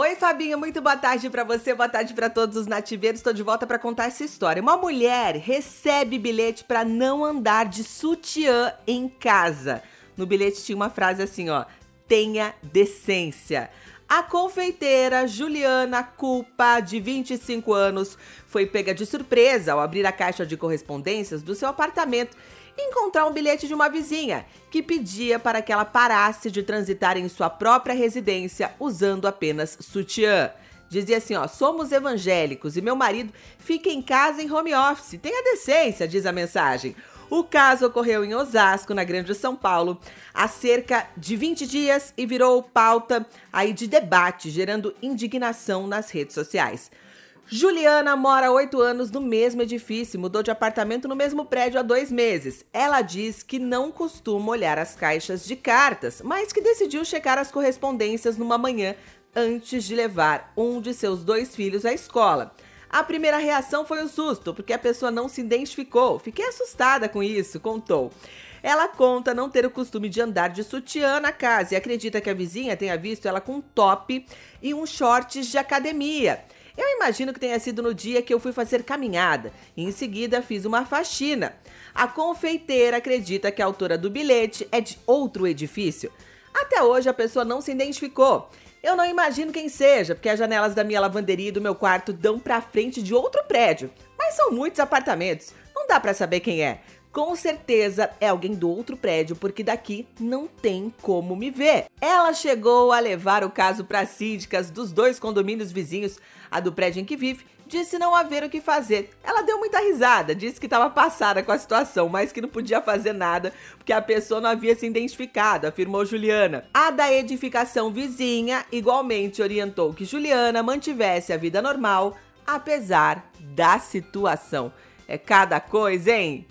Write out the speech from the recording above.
Oi, Fabinha, muito boa tarde para você, boa tarde para todos os nativeiros. Estou de volta para contar essa história. Uma mulher recebe bilhete para não andar de sutiã em casa. No bilhete tinha uma frase assim, ó: "Tenha decência". A confeiteira Juliana Culpa, de 25 anos, foi pega de surpresa ao abrir a caixa de correspondências do seu apartamento e encontrar um bilhete de uma vizinha que pedia para que ela parasse de transitar em sua própria residência usando apenas sutiã. Dizia assim, ó, somos evangélicos e meu marido fica em casa em home office. Tenha decência, diz a mensagem. O caso ocorreu em Osasco, na Grande São Paulo, há cerca de 20 dias e virou pauta aí de debate, gerando indignação nas redes sociais. Juliana mora há oito anos no mesmo edifício, mudou de apartamento no mesmo prédio há dois meses. Ela diz que não costuma olhar as caixas de cartas, mas que decidiu checar as correspondências numa manhã antes de levar um de seus dois filhos à escola. A primeira reação foi o susto, porque a pessoa não se identificou. Fiquei assustada com isso, contou. Ela conta não ter o costume de andar de sutiã na casa e acredita que a vizinha tenha visto ela com um top e uns shorts de academia. Eu imagino que tenha sido no dia que eu fui fazer caminhada e em seguida fiz uma faxina. A confeiteira acredita que a autora do bilhete é de outro edifício. Até hoje a pessoa não se identificou eu não imagino quem seja, porque as janelas da minha lavanderia e do meu quarto dão para frente de outro prédio. Mas são muitos apartamentos, não dá para saber quem é. Com certeza é alguém do outro prédio, porque daqui não tem como me ver. Ela chegou a levar o caso para síndicas dos dois condomínios vizinhos, a do prédio em que vive disse não haver o que fazer. Ela deu muita risada, disse que estava passada com a situação, mas que não podia fazer nada porque a pessoa não havia se identificado, afirmou Juliana. A da edificação vizinha igualmente orientou que Juliana mantivesse a vida normal, apesar da situação. É cada coisa, hein?